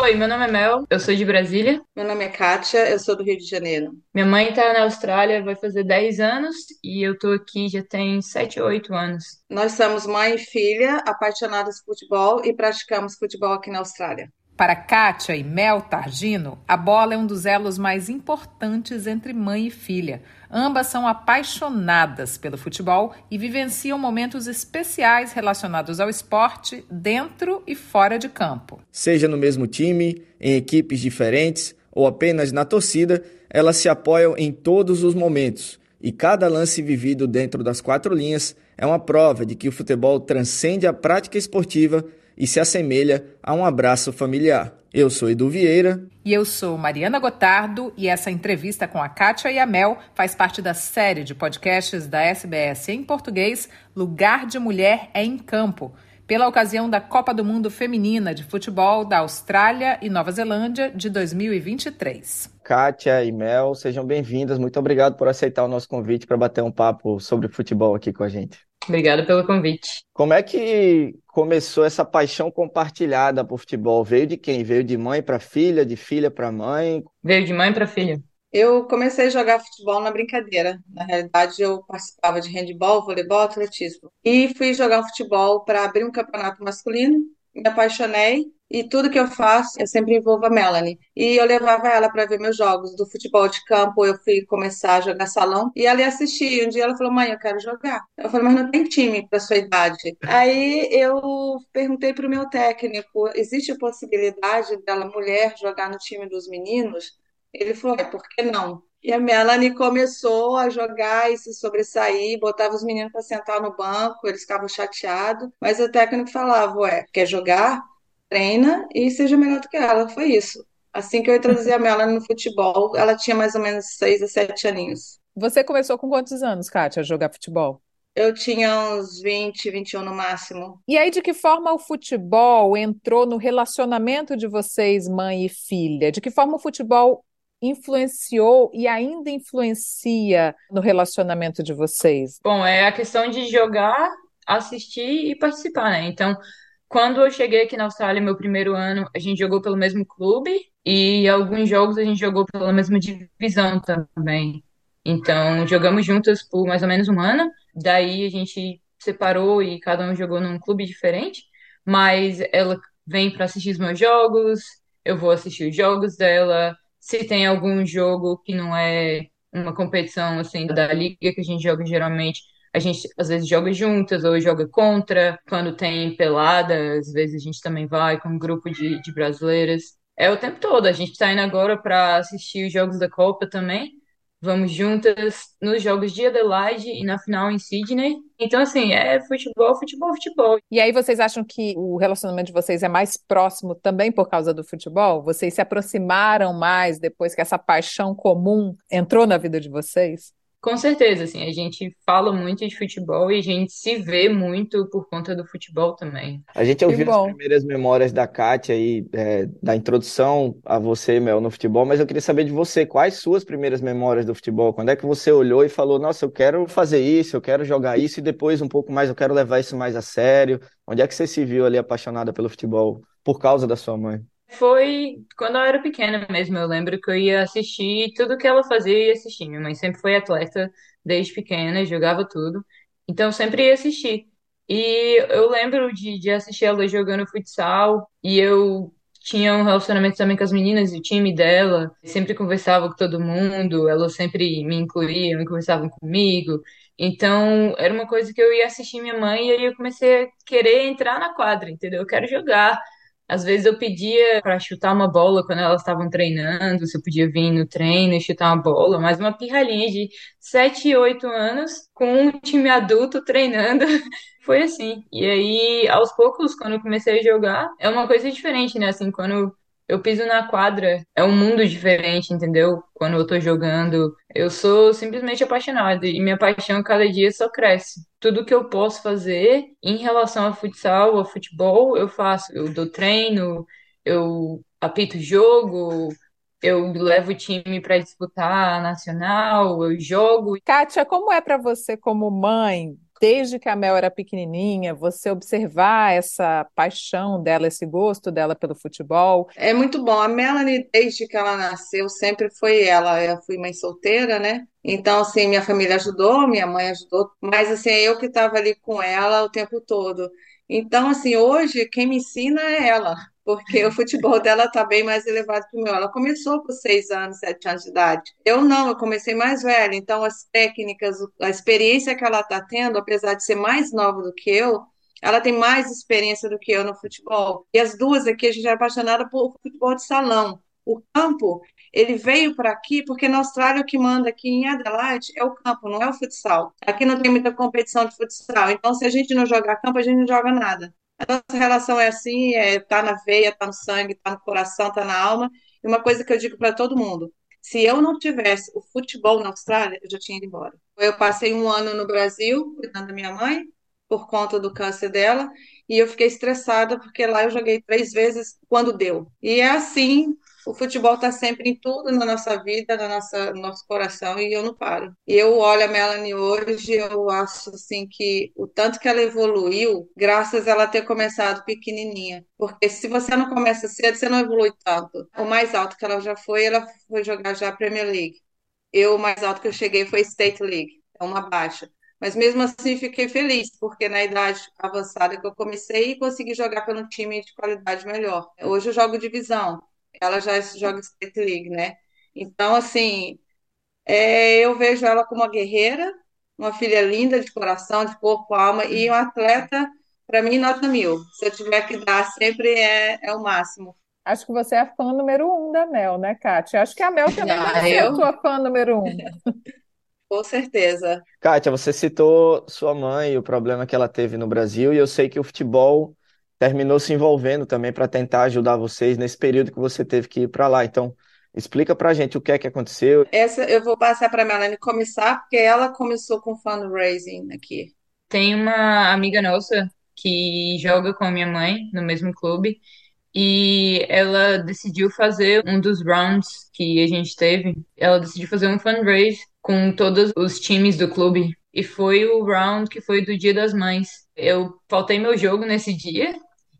Oi, meu nome é Mel, eu sou de Brasília. Meu nome é Kátia, eu sou do Rio de Janeiro. Minha mãe tá na Austrália, vai fazer 10 anos e eu tô aqui já tem 7 ou 8 anos. Nós somos mãe e filha, apaixonadas por futebol e praticamos futebol aqui na Austrália. Para Kátia e Mel Targino, a bola é um dos elos mais importantes entre mãe e filha. Ambas são apaixonadas pelo futebol e vivenciam momentos especiais relacionados ao esporte dentro e fora de campo. Seja no mesmo time, em equipes diferentes ou apenas na torcida, elas se apoiam em todos os momentos. E cada lance vivido dentro das quatro linhas é uma prova de que o futebol transcende a prática esportiva e se assemelha a um abraço familiar. Eu sou Edu Vieira. E eu sou Mariana Gotardo, e essa entrevista com a Kátia e a Mel faz parte da série de podcasts da SBS em português Lugar de Mulher é em Campo, pela ocasião da Copa do Mundo Feminina de Futebol da Austrália e Nova Zelândia de 2023. Kátia e Mel, sejam bem-vindas. Muito obrigado por aceitar o nosso convite para bater um papo sobre futebol aqui com a gente. Obrigada pelo convite. Como é que começou essa paixão compartilhada por futebol? Veio de quem? Veio de mãe para filha, de filha para mãe? Veio de mãe para filha. Eu comecei a jogar futebol na brincadeira. Na realidade, eu participava de handebol, voleibol, atletismo. E fui jogar futebol para abrir um campeonato masculino. Me apaixonei e tudo que eu faço, eu sempre envolvo a Melanie. E eu levava ela para ver meus jogos do futebol de campo. Eu fui começar a jogar salão e ela ia assistir. Um dia ela falou: Mãe, eu quero jogar. Eu falei: Mas não tem time para sua idade. Aí eu perguntei para o meu técnico: Existe a possibilidade dela, mulher, jogar no time dos meninos? Ele falou: É, por que não? E a Melanie começou a jogar e se sobressair, botava os meninos para sentar no banco, eles ficavam chateados, mas o técnico falava: Ué, quer jogar? Treina e seja melhor do que ela. Foi isso. Assim que eu introduzi a Melanie no futebol, ela tinha mais ou menos seis a sete aninhos. Você começou com quantos anos, Kátia, a jogar futebol? Eu tinha uns 20, 21 no máximo. E aí, de que forma o futebol entrou no relacionamento de vocês, mãe e filha? De que forma o futebol influenciou e ainda influencia no relacionamento de vocês? Bom, é a questão de jogar, assistir e participar, né? Então, quando eu cheguei aqui na Austrália, meu primeiro ano, a gente jogou pelo mesmo clube e alguns jogos a gente jogou pela mesma divisão também. Então, jogamos juntas por mais ou menos um ano. Daí a gente separou e cada um jogou num clube diferente. Mas ela vem para assistir os meus jogos, eu vou assistir os jogos dela. Se tem algum jogo que não é uma competição assim da liga que a gente joga geralmente, a gente às vezes joga juntas ou joga contra. Quando tem pelada, às vezes a gente também vai com um grupo de, de brasileiras. É o tempo todo. A gente está indo agora para assistir os jogos da Copa também. Vamos juntas nos jogos de Adelaide e na final em Sydney. Então, assim, é futebol, futebol, futebol. E aí, vocês acham que o relacionamento de vocês é mais próximo também por causa do futebol? Vocês se aproximaram mais depois que essa paixão comum entrou na vida de vocês? Com certeza, assim, a gente fala muito de futebol e a gente se vê muito por conta do futebol também. A gente ouviu as primeiras memórias da Kátia aí, é, da introdução a você, Mel, no futebol, mas eu queria saber de você, quais suas primeiras memórias do futebol? Quando é que você olhou e falou, nossa, eu quero fazer isso, eu quero jogar isso e depois um pouco mais, eu quero levar isso mais a sério? Onde é que você se viu ali apaixonada pelo futebol por causa da sua mãe? Foi quando eu era pequena mesmo. Eu lembro que eu ia assistir tudo que ela fazia, eu ia assistir. Minha mãe sempre foi atleta desde pequena, jogava tudo. Então eu sempre ia assistir. E eu lembro de, de assistir ela jogando futsal e eu tinha um relacionamento também com as meninas do time dela, sempre conversava com todo mundo, elas sempre me incluíam e conversavam comigo. Então, era uma coisa que eu ia assistir minha mãe e aí eu comecei a querer entrar na quadra, entendeu? Eu quero jogar. Às vezes eu pedia para chutar uma bola quando elas estavam treinando, se eu podia vir no treino e chutar uma bola, mas uma pirralhinha de 7, 8 anos com um time adulto treinando. Foi assim. E aí, aos poucos, quando eu comecei a jogar, é uma coisa diferente, né? Assim, quando eu piso na quadra, é um mundo diferente, entendeu? Quando eu tô jogando, eu sou simplesmente apaixonada e minha paixão cada dia só cresce. Tudo que eu posso fazer em relação ao futsal, ao futebol, eu faço. Eu dou treino, eu apito jogo, eu levo o time para disputar nacional, eu jogo. Kátia, como é para você como mãe desde que a Mel era pequenininha, você observar essa paixão dela, esse gosto dela pelo futebol? É muito bom. A Melanie, desde que ela nasceu, sempre foi ela. Eu fui mãe solteira, né? Então, assim, minha família ajudou, minha mãe ajudou, mas, assim, eu que estava ali com ela o tempo todo. Então, assim, hoje quem me ensina é ela porque o futebol dela está bem mais elevado que o meu. Ela começou com seis anos, sete anos de idade. Eu não, eu comecei mais velha, então as técnicas, a experiência que ela está tendo, apesar de ser mais nova do que eu, ela tem mais experiência do que eu no futebol. E as duas aqui, a gente é apaixonada por futebol de salão. O campo, ele veio para aqui porque na Austrália o que manda aqui em Adelaide é o campo, não é o futsal. Aqui não tem muita competição de futsal, então se a gente não jogar campo, a gente não joga nada. A nossa relação é assim, é, tá na veia, tá no sangue, tá no coração, tá na alma. E uma coisa que eu digo para todo mundo: se eu não tivesse o futebol na Austrália, eu já tinha ido embora. Eu passei um ano no Brasil cuidando da minha mãe por conta do câncer dela e eu fiquei estressada porque lá eu joguei três vezes quando deu. E é assim o futebol está sempre em tudo na nossa vida, na nossa, no nosso coração, e eu não paro. Eu olho a Melanie hoje, eu acho assim que o tanto que ela evoluiu, graças a ela ter começado pequenininha. Porque se você não começa cedo, você não evolui tanto. O mais alto que ela já foi, ela foi jogar já a Premier League. Eu, o mais alto que eu cheguei foi State League, é uma baixa. Mas mesmo assim fiquei feliz, porque na idade avançada que eu comecei, consegui jogar pelo time de qualidade melhor. Hoje eu jogo divisão, ela já joga State League, né? Então, assim, é, eu vejo ela como uma guerreira, uma filha linda de coração, de corpo, alma, e um atleta, para mim, nota mil. Se eu tiver que dar, sempre é, é o máximo. Acho que você é a fã número um da Mel, né, Kátia? Acho que a Mel também ah, deve eu... ser a sua fã número um. Com certeza. Kátia, você citou sua mãe e o problema que ela teve no Brasil, e eu sei que o futebol terminou se envolvendo também para tentar ajudar vocês nesse período que você teve que ir para lá. Então, explica para a gente o que é que aconteceu. Essa eu vou passar para a Melanie começar, porque ela começou com fundraising aqui. Tem uma amiga nossa que joga com a minha mãe no mesmo clube e ela decidiu fazer um dos rounds que a gente teve. Ela decidiu fazer um fundraise com todos os times do clube e foi o round que foi do Dia das Mães. Eu faltei meu jogo nesse dia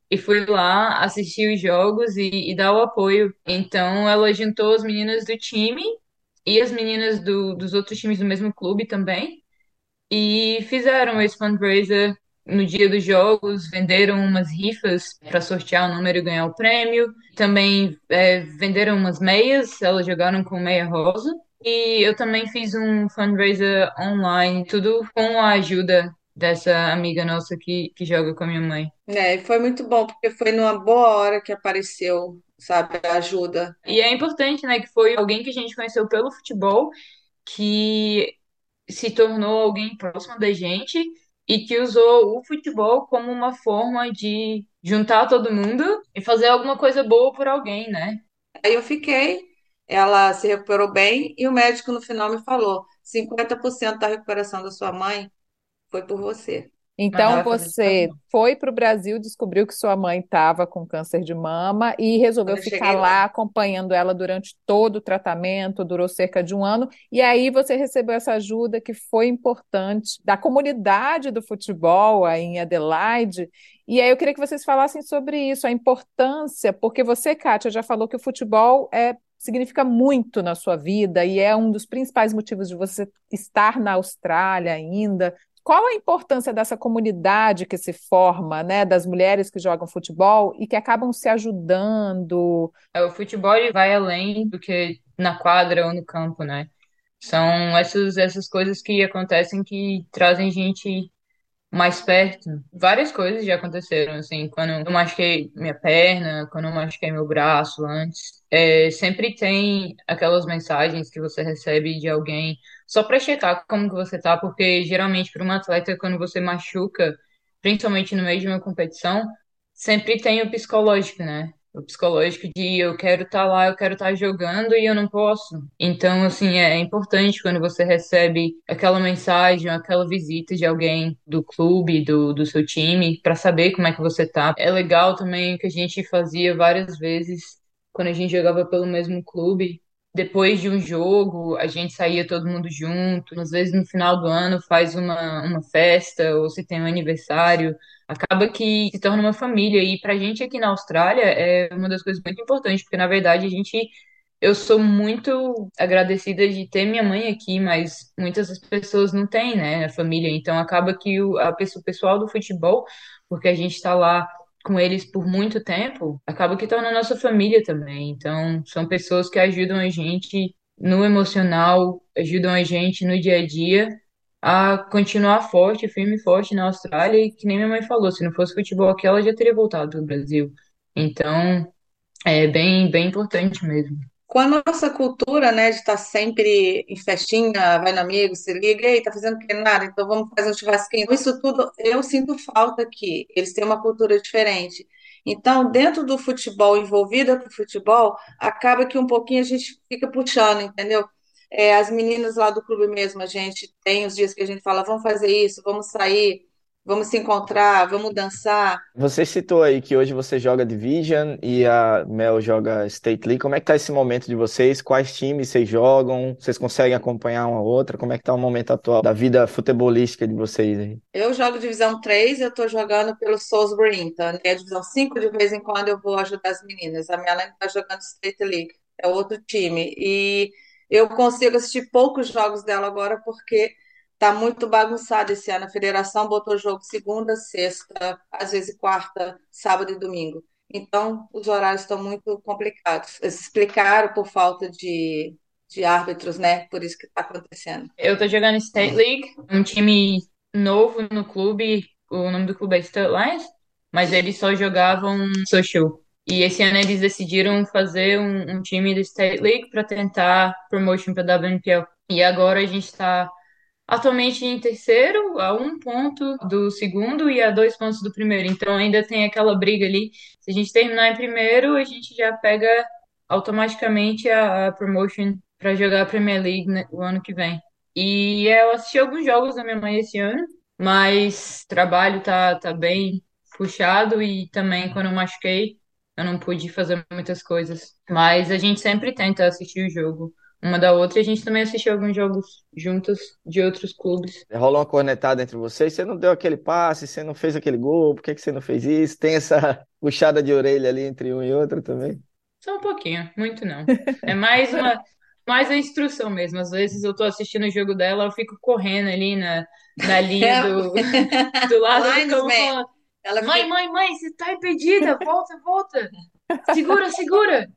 e fui lá assistir os jogos e, e, dar o apoio. Então ela juntou as meninas do time e as meninas do, dos outros times do mesmo clube também e fizeram esse fundraiser no dia dos jogos, venderam umas rifas para sortear o número e ganhar o prêmio. Também é, venderam umas meias, elas jogaram com meia rosa. E eu também fiz um fundraiser online, tudo com a ajuda dessa amiga nossa que, que joga com a minha mãe. É, foi muito bom, porque foi numa boa hora que apareceu, sabe, a ajuda. E é importante, né, que foi alguém que a gente conheceu pelo futebol, que se tornou alguém próximo da gente e que usou o futebol como uma forma de juntar todo mundo e fazer alguma coisa boa por alguém, né? Aí eu fiquei, ela se recuperou bem e o médico no final me falou: 50% da recuperação da sua mãe foi por você. Então você foi para o Brasil, descobriu que sua mãe estava com câncer de mama e resolveu ficar lá, lá acompanhando ela durante todo o tratamento, durou cerca de um ano. E aí você recebeu essa ajuda que foi importante da comunidade do futebol aí em Adelaide. E aí eu queria que vocês falassem sobre isso, a importância, porque você, Kátia, já falou que o futebol é significa muito na sua vida e é um dos principais motivos de você estar na Austrália ainda, qual a importância dessa comunidade que se forma, né, das mulheres que jogam futebol e que acabam se ajudando? É, o futebol vai além do que na quadra ou no campo, né? São essas, essas coisas que acontecem que trazem gente mais perto. Várias coisas já aconteceram, assim, quando eu machuquei minha perna, quando eu machuquei meu braço antes. É, sempre tem aquelas mensagens que você recebe de alguém só para checar como que você tá, porque geralmente para um atleta, quando você machuca, principalmente no meio de uma competição, sempre tem o psicológico, né? o psicológico de eu quero estar tá lá, eu quero estar tá jogando e eu não posso. Então, assim, é importante quando você recebe aquela mensagem, aquela visita de alguém do clube, do, do seu time, para saber como é que você tá. É legal também que a gente fazia várias vezes quando a gente jogava pelo mesmo clube. Depois de um jogo, a gente saía todo mundo junto. Às vezes, no final do ano, faz uma, uma festa, ou se tem um aniversário acaba que se torna uma família. E para a gente aqui na Austrália é uma das coisas muito importantes, porque na verdade a gente. Eu sou muito agradecida de ter minha mãe aqui, mas muitas pessoas não têm, né, a família. Então acaba que o, a o pessoal do futebol, porque a gente está lá com eles por muito tempo, acaba que torna nossa família também. Então são pessoas que ajudam a gente no emocional, ajudam a gente no dia a dia a continuar forte, firme e forte na Austrália, e que nem minha mãe falou, se não fosse futebol aqui, ela já teria voltado para o Brasil. Então, é bem, bem importante mesmo. Com a nossa cultura, né, de estar sempre em festinha, vai no amigo, se liga, ei, tá fazendo que nada, então vamos fazer um churrasquinho. Isso tudo eu sinto falta aqui. Eles têm uma cultura diferente. Então, dentro do futebol, envolvida com o futebol, acaba que um pouquinho a gente fica puxando, entendeu? É, as meninas lá do clube mesmo, a gente tem os dias que a gente fala, vamos fazer isso, vamos sair, vamos se encontrar, vamos dançar. Você citou aí que hoje você joga Division e a Mel joga State League. Como é que tá esse momento de vocês? Quais times vocês jogam? Vocês conseguem acompanhar uma outra? Como é que tá o momento atual da vida futebolística de vocês aí? Eu jogo Divisão 3, eu tô jogando pelo Salisbury Inter. É Divisão 5, de vez em quando eu vou ajudar as meninas. A Melanie tá jogando State League, é outro time. E eu consigo assistir poucos jogos dela agora porque tá muito bagunçado esse ano. A federação botou jogo segunda, sexta, às vezes quarta, sábado e domingo. Então, os horários estão muito complicados. Eles explicaram por falta de, de árbitros, né? Por isso que está acontecendo. Eu tô jogando State League, um time novo no clube. O nome do clube é State Lions, mas eles só jogavam social. E esse ano eles decidiram fazer um, um time do State League para tentar promotion para WNPL. E agora a gente está atualmente em terceiro, a um ponto do segundo e a dois pontos do primeiro. Então ainda tem aquela briga ali. Se a gente terminar em primeiro, a gente já pega automaticamente a, a promotion para jogar a Premier League né, o ano que vem. E eu assisti alguns jogos da minha mãe esse ano, mas trabalho tá, tá bem puxado e também quando eu machuquei, eu não pude fazer muitas coisas. Mas a gente sempre tenta assistir o jogo uma da outra e a gente também assistiu alguns jogos juntos de outros clubes. Rolou uma cornetada entre vocês, você não deu aquele passe, você não fez aquele gol, por que, que você não fez isso? Tem essa puxada de orelha ali entre um e outro também? Só um pouquinho, muito não. É mais uma mais a instrução mesmo. Às vezes eu tô assistindo o jogo dela, eu fico correndo ali na, na linha do, do lado do campo falando, ela mãe, fica... mãe, mãe, você tá impedida, volta, volta. Segura, segura.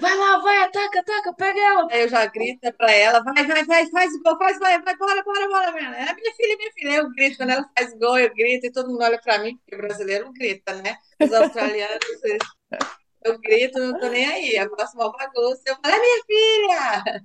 Vai lá, vai, ataca, ataca, pega ela. Aí eu já grito pra ela, vai, vai, vai, faz gol, faz, vai, vai, bora, bora, bora, minha. É minha filha, minha filha. Eu grito, quando ela faz gol, eu grito, e todo mundo olha pra mim, porque brasileiro grita, né? Os australianos, eu grito, não tô nem aí. A próxima bagunça, eu falo, é minha filha!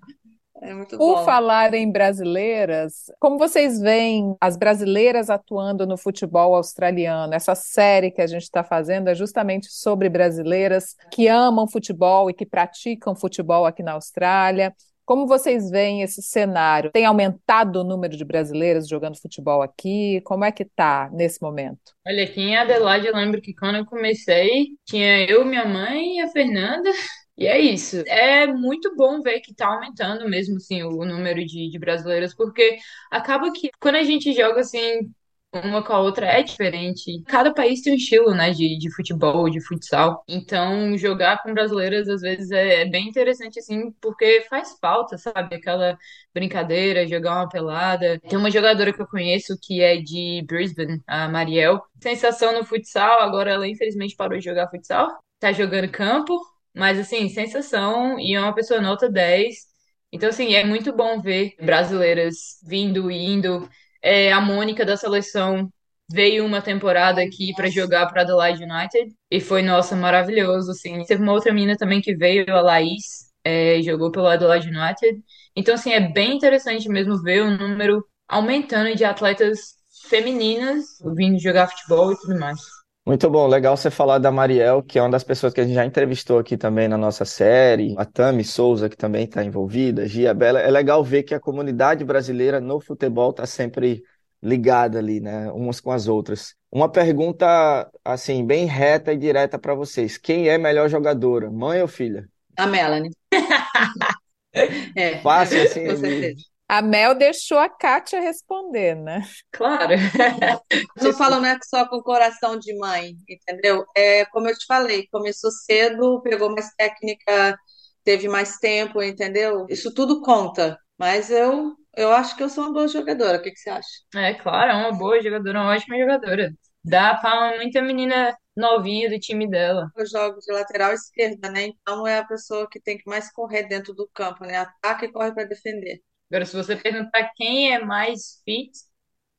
É muito Por bom. falar em brasileiras, como vocês veem as brasileiras atuando no futebol australiano? Essa série que a gente está fazendo é justamente sobre brasileiras que amam futebol e que praticam futebol aqui na Austrália. Como vocês veem esse cenário? Tem aumentado o número de brasileiras jogando futebol aqui? Como é que tá nesse momento? Olha, aqui em Adelaide eu lembro que quando eu comecei, tinha eu, minha mãe e a Fernanda. E é isso. É muito bom ver que tá aumentando mesmo, assim, o número de, de brasileiras, porque acaba que quando a gente joga, assim, uma com a outra é diferente. Cada país tem um estilo, né, de, de futebol, de futsal. Então, jogar com brasileiras às vezes é, é, bem interessante, assim, porque faz falta, sabe? Aquela brincadeira, jogar uma pelada. Tem uma jogadora que eu conheço que é de Brisbane, a Mariel. Sensação no futsal, agora ela infelizmente parou de jogar futsal. Tá jogando campo, mas, assim, sensação e é uma pessoa nota 10. Então, assim, é muito bom ver brasileiras vindo e indo. É, a Mônica da seleção veio uma temporada aqui para jogar para Adelaide United e foi, nossa, maravilhoso, assim. Teve uma outra menina também que veio, a Laís, é, jogou pelo Adelaide United. Então, assim, é bem interessante mesmo ver o número aumentando de atletas femininas vindo jogar futebol e tudo mais. Muito bom, legal você falar da Mariel, que é uma das pessoas que a gente já entrevistou aqui também na nossa série, a Tami Souza, que também está envolvida, Gia Bela. É legal ver que a comunidade brasileira no futebol está sempre ligada ali, né, umas com as outras. Uma pergunta, assim, bem reta e direta para vocês. Quem é melhor jogadora, mãe ou filha? A Melanie. é, Fácil assim. com certeza. A Mel deixou a Kátia responder, né? Claro. Não falo não é só com coração de mãe, entendeu? É como eu te falei, começou cedo, pegou mais técnica, teve mais tempo, entendeu? Isso tudo conta. Mas eu, eu acho que eu sou uma boa jogadora. O que, que você acha? É, claro, é uma boa jogadora, uma ótima jogadora. Dá pra muita menina novinha do time dela. Eu jogo de lateral esquerda, né? Então é a pessoa que tem que mais correr dentro do campo, né? Ataca e corre para defender. Agora, se você perguntar quem é mais fit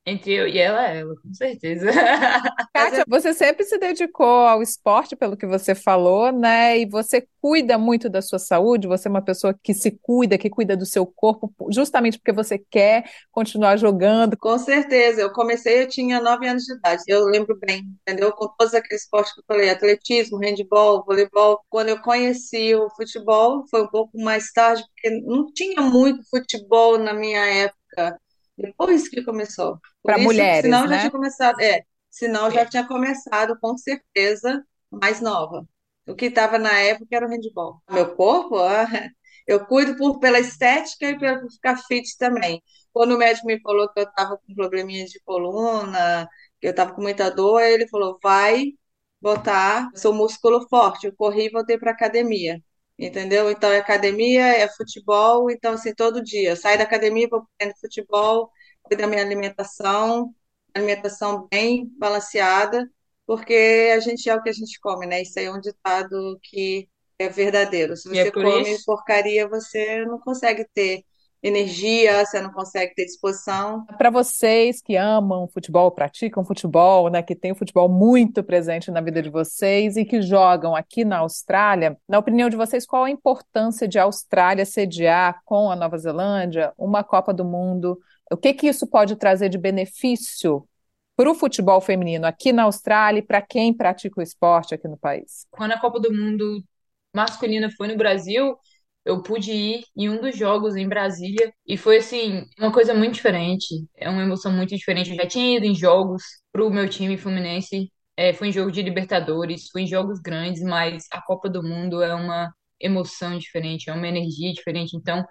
entre eu e ela, é ela, com certeza. Kátia, você sempre se dedicou ao esporte, pelo que você falou, né? E você cuida muito da sua saúde, você é uma pessoa que se cuida, que cuida do seu corpo, justamente porque você quer continuar jogando. Com certeza. Eu comecei, eu tinha nove anos de idade. Eu lembro bem, entendeu? Com todos aqueles esportes que eu falei, atletismo, handebol, voleibol. Quando eu conheci o futebol, foi um pouco mais tarde, porque não tinha muito futebol na minha época. Depois que começou. Para mulheres, senão né? já tinha começado, é, senão já tinha começado com certeza mais nova. O que estava na época era o handball. Meu corpo, ah, eu cuido por, pela estética e pelo ficar fit também. Quando o médico me falou que eu estava com probleminha de coluna, que eu estava com muita dor, ele falou: vai botar seu músculo forte. Eu corri e voltei para academia. Entendeu? Então, é academia, é futebol, então, assim, todo dia. Saio da academia, vou para o futebol, cuido da minha alimentação, alimentação bem balanceada, porque a gente é o que a gente come, né? Isso aí é um ditado que é verdadeiro. Se é você por come isso- porcaria, você não consegue ter energia, você não consegue ter disposição. Para vocês que amam futebol, praticam futebol, né, que tem o futebol muito presente na vida de vocês e que jogam aqui na Austrália, na opinião de vocês, qual a importância de a Austrália sediar com a Nova Zelândia uma Copa do Mundo? O que que isso pode trazer de benefício para o futebol feminino aqui na Austrália e para quem pratica o esporte aqui no país? Quando a Copa do Mundo masculina foi no Brasil, eu pude ir em um dos jogos em Brasília e foi assim, uma coisa muito diferente. É uma emoção muito diferente. Eu já tinha ido em jogos pro meu time Fluminense, é, fui em jogo de Libertadores, fui em jogos grandes, mas a Copa do Mundo é uma emoção diferente, é uma energia diferente. Então,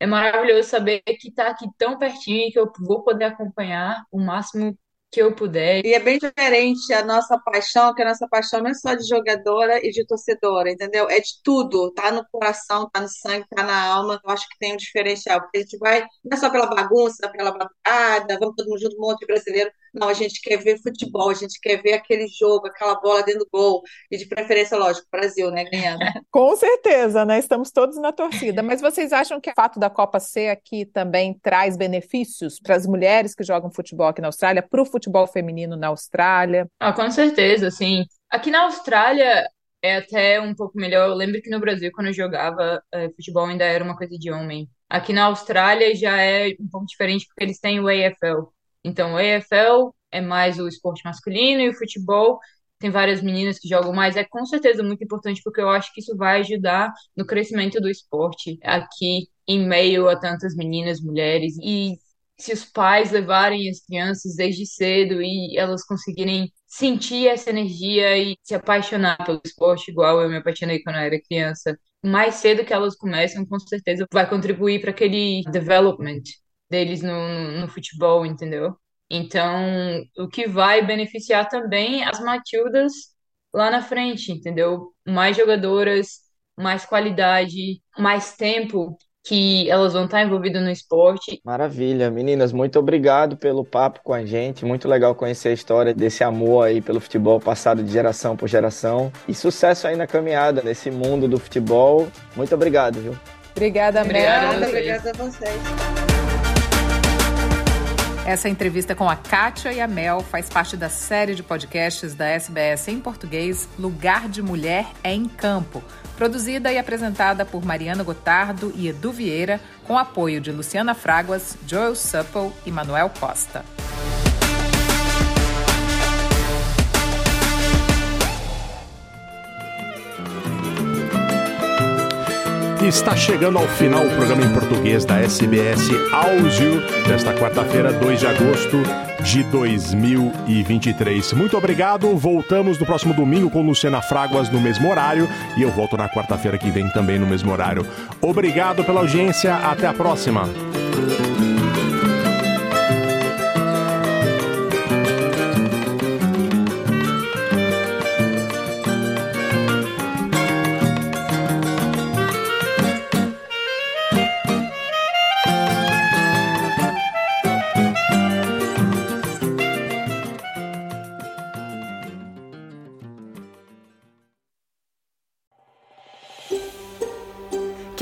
é maravilhoso saber que tá aqui tão pertinho e que eu vou poder acompanhar o máximo que eu puder. E é bem diferente a nossa paixão, que a nossa paixão não é só de jogadora e de torcedora, entendeu? É de tudo, tá no coração, tá no sangue, tá na alma. Eu acho que tem um diferencial, porque a gente vai, não é só pela bagunça, pela batalhada, vamos todo mundo junto, um monte de brasileiro. Não, a gente quer ver futebol, a gente quer ver aquele jogo, aquela bola dentro do gol, e de preferência, lógico, Brasil, né, ganhando. Com certeza, né? Estamos todos na torcida. Mas vocês acham que o fato da Copa ser aqui também traz benefícios para as mulheres que jogam futebol aqui na Austrália, para o futebol feminino na Austrália? Ah, com certeza, sim. Aqui na Austrália é até um pouco melhor. Eu lembro que no Brasil, quando eu jogava eh, futebol, ainda era uma coisa de homem. Aqui na Austrália já é um pouco diferente porque eles têm o AFL. Então, o AFL é mais o esporte masculino e o futebol tem várias meninas que jogam mais. É com certeza muito importante porque eu acho que isso vai ajudar no crescimento do esporte aqui em meio a tantas meninas, mulheres e se os pais levarem as crianças desde cedo e elas conseguirem sentir essa energia e se apaixonar pelo esporte, igual eu me apaixonei quando eu era criança, mais cedo que elas começam, com certeza vai contribuir para aquele development deles no, no, no futebol, entendeu? Então, o que vai beneficiar também as Matildas lá na frente, entendeu? Mais jogadoras, mais qualidade, mais tempo que elas vão estar envolvidas no esporte. Maravilha, meninas, muito obrigado pelo papo com a gente. Muito legal conhecer a história desse amor aí pelo futebol passado de geração por geração. E sucesso aí na caminhada nesse mundo do futebol. Muito obrigado, viu? Obrigada, Mel. Obrigada a vocês. Obrigada a vocês. Essa entrevista com a Kátia e a Mel faz parte da série de podcasts da SBS em português Lugar de Mulher é em Campo, produzida e apresentada por Mariana Gotardo e Edu Vieira, com apoio de Luciana Fraguas, Joel Supple e Manuel Costa. Está chegando ao final o programa em português da SBS Áudio desta quarta-feira, 2 de agosto de 2023. Muito obrigado. Voltamos no próximo domingo com Luciana Fraguas no mesmo horário e eu volto na quarta-feira que vem também no mesmo horário. Obrigado pela audiência. Até a próxima.